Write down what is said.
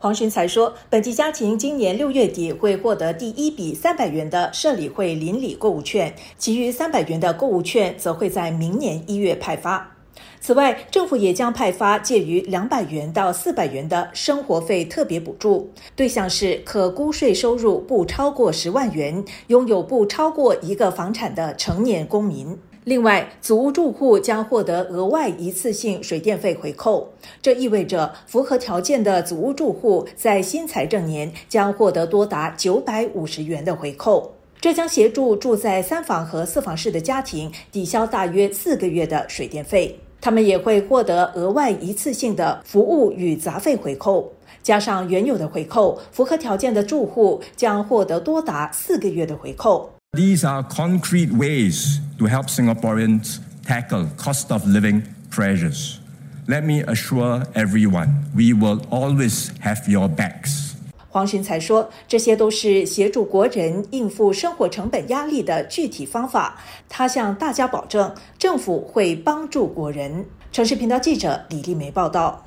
黄群才说，本地家庭今年六月底会获得第一笔三百元的社理会邻里购物券，其余三百元的购物券则会在明年一月派发。此外，政府也将派发介于两百元到四百元的生活费特别补助，对象是可估税收入不超过十万元、拥有不超过一个房产的成年公民。另外，祖屋住户将获得额外一次性水电费回扣，这意味着符合条件的祖屋住户在新财政年将获得多达九百五十元的回扣。这将协助住在三房和四房室的家庭抵消大约四个月的水电费。他们也会获得额外一次性的服务与杂费回扣，加上原有的回扣，符合条件的住户将获得多达四个月的回扣。These are concrete ways to help Singaporeans tackle cost of living pressures. Let me assure everyone, we will always have your backs. 黄循才说，这些都是协助国人应付生活成本压力的具体方法。他向大家保证，政府会帮助国人。城市频道记者李丽梅报道。